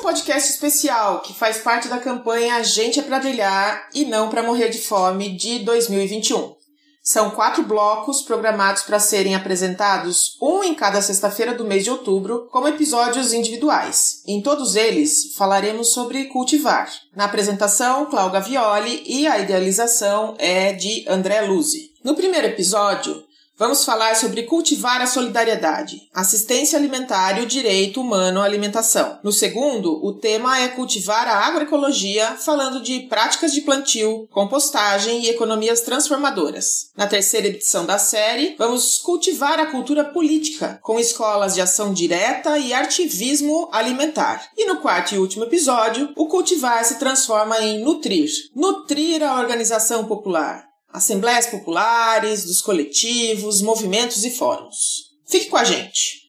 um podcast especial que faz parte da campanha A Gente é para Brilhar e Não para Morrer de Fome de 2021. São quatro blocos programados para serem apresentados, um em cada sexta-feira do mês de outubro, como episódios individuais. Em todos eles, falaremos sobre cultivar. Na apresentação, Cláudia Violi e a idealização é de André Luzi. No primeiro episódio, Vamos falar sobre cultivar a solidariedade, assistência alimentar e o direito humano à alimentação. No segundo, o tema é cultivar a agroecologia, falando de práticas de plantio, compostagem e economias transformadoras. Na terceira edição da série, vamos cultivar a cultura política, com escolas de ação direta e ativismo alimentar. E no quarto e último episódio, o cultivar se transforma em nutrir. Nutrir a organização popular assembleias populares, dos coletivos, movimentos e fóruns. Fique com a gente!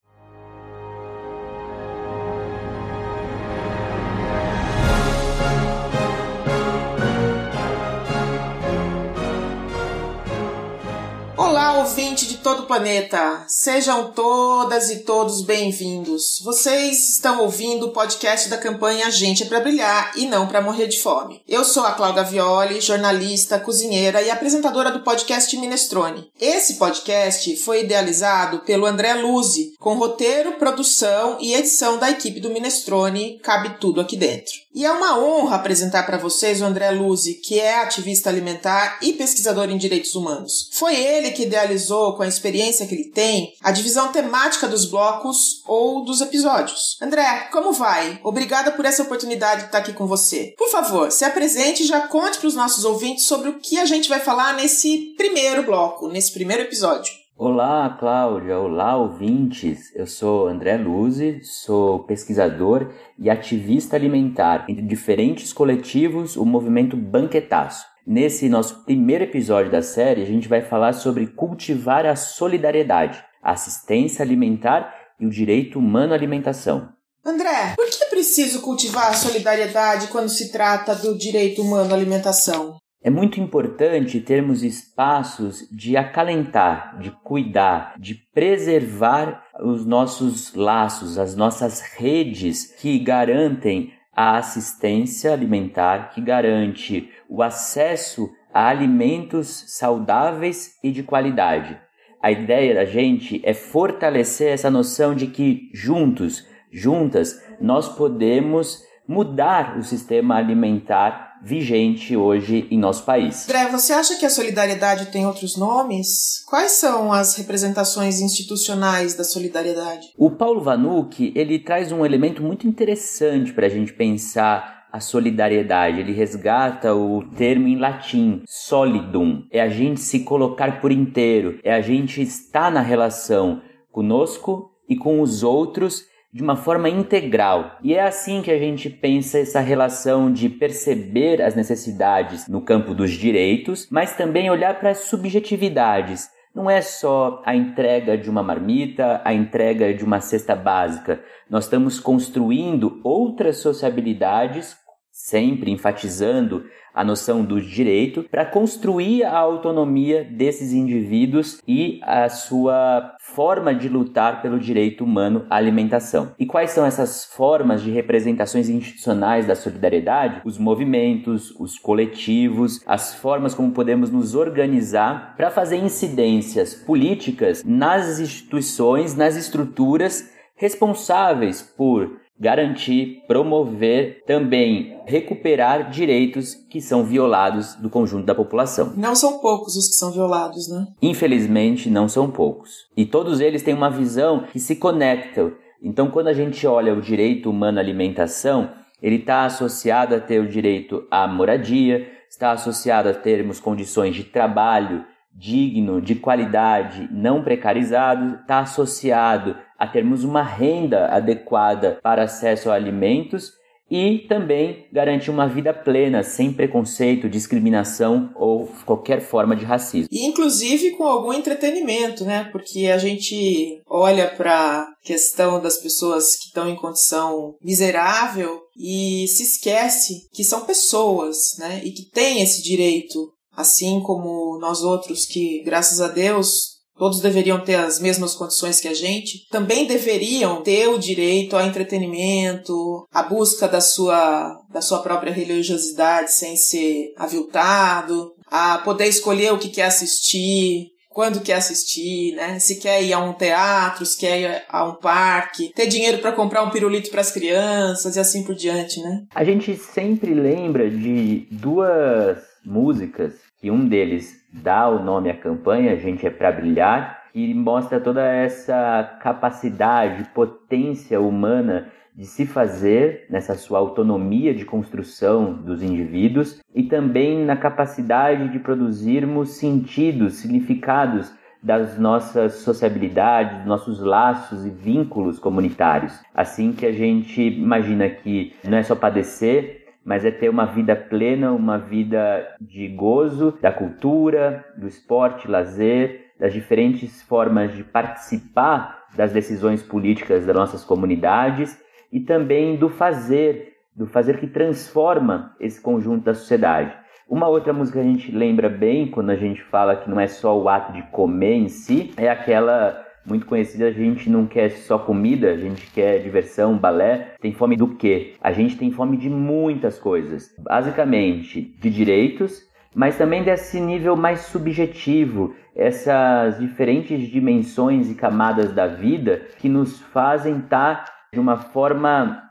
Olá, ouvinte de todo o planeta! Sejam todas e todos bem-vindos. Vocês estão ouvindo o podcast da campanha Gente é para Brilhar e não para Morrer de Fome. Eu sou a Cláudia Violi, jornalista, cozinheira e apresentadora do podcast Minestrone. Esse podcast foi idealizado pelo André Luzi, com roteiro, produção e edição da equipe do Minestrone Cabe Tudo Aqui Dentro. E é uma honra apresentar para vocês o André Luzi, que é ativista alimentar e pesquisador em direitos humanos. Foi ele que idealizou, com a experiência que ele tem, a divisão temática dos blocos ou dos episódios. André, como vai? Obrigada por essa oportunidade de estar aqui com você. Por favor, se apresente e já conte para os nossos ouvintes sobre o que a gente vai falar nesse primeiro bloco, nesse primeiro episódio. Olá, Cláudia. Olá, ouvintes. Eu sou André Luzi, sou pesquisador e ativista alimentar entre diferentes coletivos, o movimento Banquetaço. Nesse nosso primeiro episódio da série, a gente vai falar sobre cultivar a solidariedade, a assistência alimentar e o direito humano à alimentação. André, por que é preciso cultivar a solidariedade quando se trata do direito humano à alimentação? É muito importante termos espaços de acalentar, de cuidar, de preservar os nossos laços, as nossas redes que garantem a assistência alimentar, que garante o acesso a alimentos saudáveis e de qualidade. A ideia da gente é fortalecer essa noção de que juntos, juntas, nós podemos mudar o sistema alimentar vigente hoje em nosso país. André, você acha que a solidariedade tem outros nomes? Quais são as representações institucionais da solidariedade? O Paulo Vanucci, ele traz um elemento muito interessante para a gente pensar a solidariedade. Ele resgata o termo em latim, solidum. É a gente se colocar por inteiro, é a gente estar na relação conosco e com os outros de uma forma integral. E é assim que a gente pensa essa relação de perceber as necessidades no campo dos direitos, mas também olhar para as subjetividades. Não é só a entrega de uma marmita, a entrega de uma cesta básica. Nós estamos construindo outras sociabilidades, sempre enfatizando a noção do direito para construir a autonomia desses indivíduos e a sua forma de lutar pelo direito humano à alimentação. E quais são essas formas de representações institucionais da solidariedade? Os movimentos, os coletivos, as formas como podemos nos organizar para fazer incidências políticas nas instituições, nas estruturas responsáveis por garantir, promover, também recuperar direitos que são violados do conjunto da população. Não são poucos os que são violados, né? Infelizmente, não são poucos. E todos eles têm uma visão que se conectam. Então, quando a gente olha o direito humano à alimentação, ele está associado a ter o direito à moradia, está associado a termos condições de trabalho digno, de qualidade, não precarizado, está associado a termos uma renda adequada para acesso a alimentos e também garantir uma vida plena, sem preconceito, discriminação ou qualquer forma de racismo. E inclusive com algum entretenimento, né? Porque a gente olha para a questão das pessoas que estão em condição miserável e se esquece que são pessoas, né? E que têm esse direito assim como nós outros que, graças a Deus, todos deveriam ter as mesmas condições que a gente, também deveriam ter o direito ao entretenimento, à busca da sua, da sua própria religiosidade sem ser aviltado, a poder escolher o que quer assistir, quando quer assistir, né? Se quer ir a um teatro, se quer ir a um parque, ter dinheiro para comprar um pirulito para as crianças e assim por diante, né? A gente sempre lembra de duas músicas que um deles dá o nome à campanha, gente é para brilhar, que mostra toda essa capacidade, potência humana de se fazer nessa sua autonomia de construção dos indivíduos e também na capacidade de produzirmos sentidos, significados das nossas sociabilidades, nossos laços e vínculos comunitários. Assim que a gente imagina que não é só padecer, mas é ter uma vida plena, uma vida de gozo da cultura, do esporte, lazer, das diferentes formas de participar das decisões políticas das nossas comunidades e também do fazer, do fazer que transforma esse conjunto da sociedade. Uma outra música que a gente lembra bem quando a gente fala que não é só o ato de comer em si, é aquela muito conhecida, a gente não quer só comida, a gente quer diversão, balé. Tem fome do quê? A gente tem fome de muitas coisas. Basicamente, de direitos, mas também desse nível mais subjetivo, essas diferentes dimensões e camadas da vida que nos fazem estar de uma forma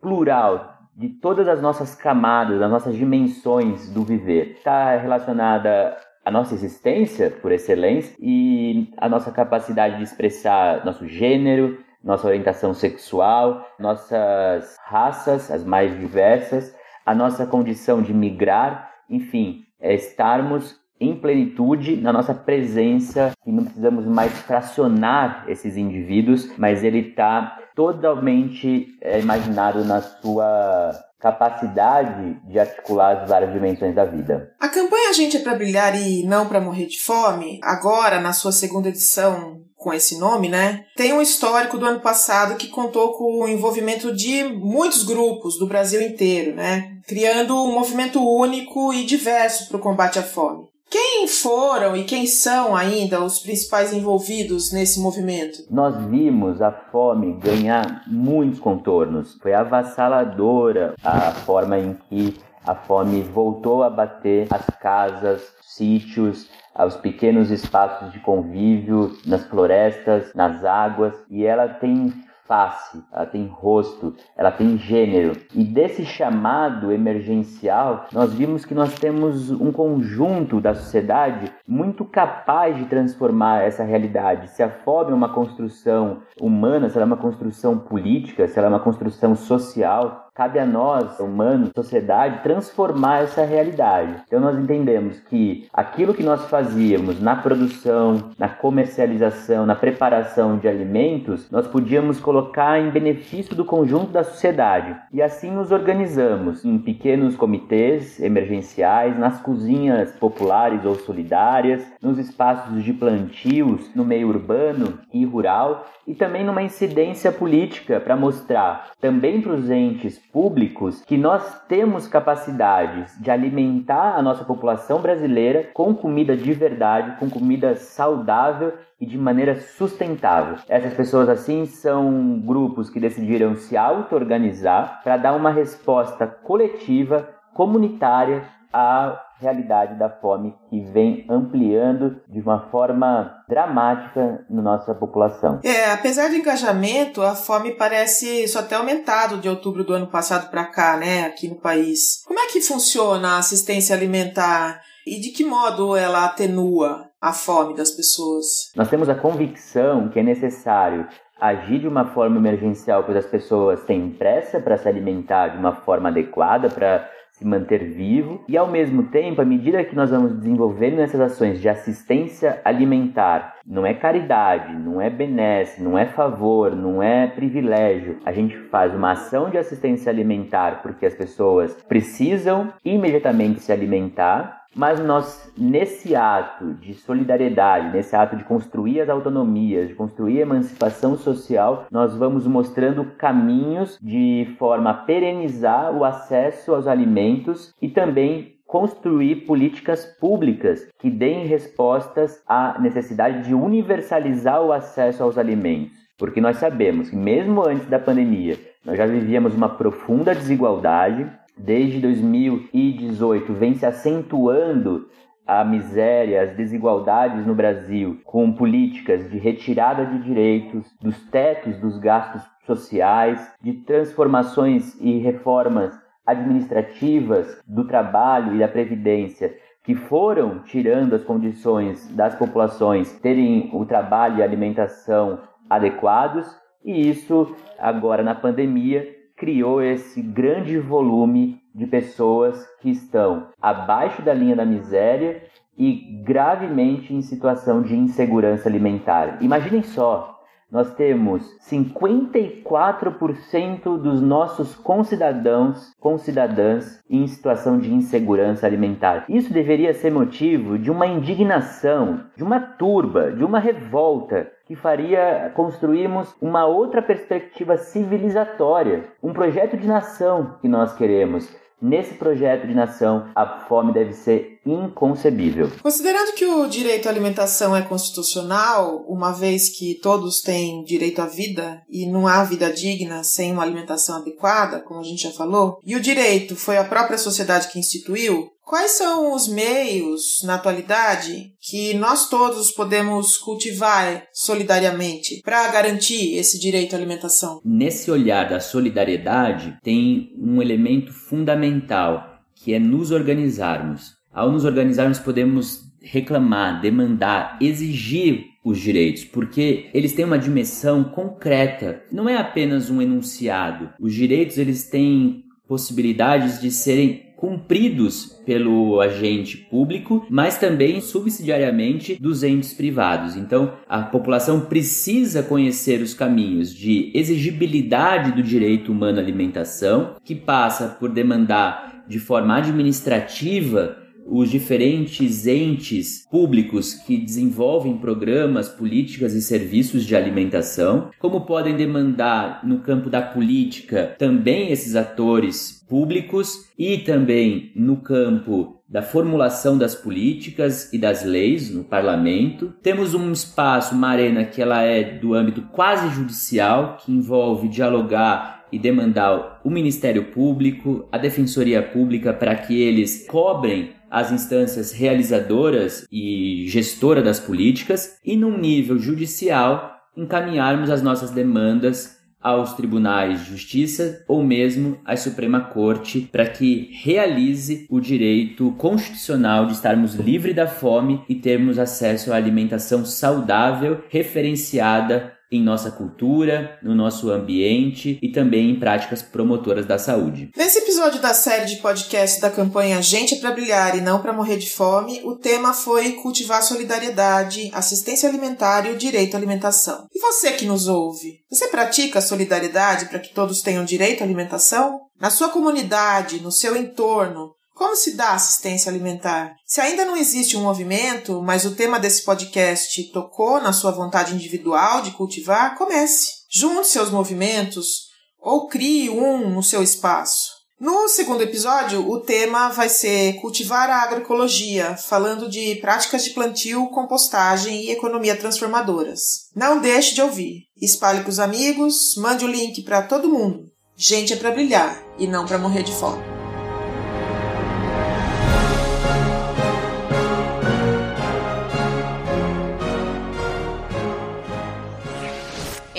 plural de todas as nossas camadas, das nossas dimensões do viver. Está relacionada à nossa existência, por excelência, e a nossa capacidade de expressar nosso gênero, nossa orientação sexual, nossas raças, as mais diversas, a nossa condição de migrar, enfim, é estarmos em plenitude na nossa presença e não precisamos mais fracionar esses indivíduos, mas ele está totalmente é, imaginado na sua capacidade de articular as várias dimensões da vida. A campanha A Gente é para Brilhar e Não para Morrer de Fome, agora na sua segunda edição com esse nome, né? Tem um histórico do ano passado que contou com o envolvimento de muitos grupos do Brasil inteiro, né? Criando um movimento único e diverso para o combate à fome. Quem foram e quem são ainda os principais envolvidos nesse movimento? Nós vimos a fome ganhar muitos contornos. Foi avassaladora a forma em que a fome voltou a bater as casas, sítios, aos pequenos espaços de convívio, nas florestas, nas águas, e ela tem face, ela tem rosto, ela tem gênero. E desse chamado emergencial, nós vimos que nós temos um conjunto da sociedade muito capaz de transformar essa realidade. Se a fome é uma construção humana, se ela é uma construção política, se ela é uma construção social, cabe a nós, humanos, sociedade, transformar essa realidade. Então nós entendemos que aquilo que nós fazíamos na produção, na comercialização, na preparação de alimentos, nós podíamos colocar em benefício do conjunto da sociedade. E assim nos organizamos em pequenos comitês emergenciais, nas cozinhas populares ou solidárias, nos espaços de plantios no meio urbano e rural e também numa incidência política para mostrar também para os entes públicos que nós temos capacidades de alimentar a nossa população brasileira com comida de verdade, com comida saudável e de maneira sustentável. Essas pessoas assim são grupos que decidiram se auto-organizar para dar uma resposta coletiva, comunitária à realidade da fome que vem ampliando de uma forma dramática na nossa população. É, apesar do engajamento, a fome parece só ter aumentado de outubro do ano passado para cá, né, aqui no país. Como é que funciona a assistência alimentar e de que modo ela atenua a fome das pessoas? Nós temos a convicção que é necessário agir de uma forma emergencial, pois as pessoas têm pressa para se alimentar de uma forma adequada, para se manter vivo e ao mesmo tempo, à medida que nós vamos desenvolvendo essas ações de assistência alimentar, não é caridade, não é benesse, não é favor, não é privilégio. A gente faz uma ação de assistência alimentar porque as pessoas precisam imediatamente se alimentar mas nós, nesse ato de solidariedade, nesse ato de construir as autonomias, de construir a emancipação social, nós vamos mostrando caminhos de forma a perenizar o acesso aos alimentos e também construir políticas públicas que deem respostas à necessidade de universalizar o acesso aos alimentos. Porque nós sabemos que, mesmo antes da pandemia, nós já vivíamos uma profunda desigualdade. Desde 2018 vem se acentuando a miséria, as desigualdades no Brasil, com políticas de retirada de direitos, dos tetos dos gastos sociais, de transformações e reformas administrativas do trabalho e da previdência que foram tirando as condições das populações terem o trabalho e a alimentação adequados, e isso agora na pandemia criou esse grande volume de pessoas que estão abaixo da linha da miséria e gravemente em situação de insegurança alimentar. Imaginem só, nós temos 54% dos nossos concidadãos, concidadãs em situação de insegurança alimentar. Isso deveria ser motivo de uma indignação, de uma turba, de uma revolta que faria construirmos uma outra perspectiva civilizatória, um projeto de nação que nós queremos Nesse projeto de nação, a fome deve ser inconcebível. Considerando que o direito à alimentação é constitucional, uma vez que todos têm direito à vida e não há vida digna sem uma alimentação adequada, como a gente já falou, e o direito foi a própria sociedade que instituiu, Quais são os meios, na atualidade, que nós todos podemos cultivar solidariamente para garantir esse direito à alimentação? Nesse olhar da solidariedade, tem um elemento fundamental, que é nos organizarmos. Ao nos organizarmos, podemos reclamar, demandar, exigir os direitos, porque eles têm uma dimensão concreta. Não é apenas um enunciado. Os direitos eles têm possibilidades de serem cumpridos pelo agente público, mas também subsidiariamente dos entes privados. Então, a população precisa conhecer os caminhos de exigibilidade do direito humano à alimentação, que passa por demandar de forma administrativa os diferentes entes públicos que desenvolvem programas, políticas e serviços de alimentação, como podem demandar no campo da política também esses atores públicos e também no campo da formulação das políticas e das leis no parlamento. Temos um espaço, uma arena que ela é do âmbito quase judicial, que envolve dialogar e demandar o Ministério Público, a Defensoria Pública para que eles cobrem as instâncias realizadoras e gestora das políticas e num nível judicial encaminharmos as nossas demandas aos tribunais de justiça ou mesmo à Suprema Corte para que realize o direito constitucional de estarmos livres da fome e termos acesso à alimentação saudável, referenciada em nossa cultura, no nosso ambiente e também em práticas promotoras da saúde. Nesse episódio da série de podcast da campanha Gente é para brilhar e não para morrer de fome, o tema foi cultivar solidariedade, assistência alimentar e o direito à alimentação. E você que nos ouve, você pratica solidariedade para que todos tenham direito à alimentação? Na sua comunidade, no seu entorno, como se dá assistência alimentar? Se ainda não existe um movimento, mas o tema desse podcast tocou na sua vontade individual de cultivar, comece. Junte seus movimentos ou crie um no seu espaço. No segundo episódio, o tema vai ser cultivar a agroecologia, falando de práticas de plantio, compostagem e economia transformadoras. Não deixe de ouvir. Espalhe com os amigos, mande o link para todo mundo. Gente é para brilhar e não para morrer de fome.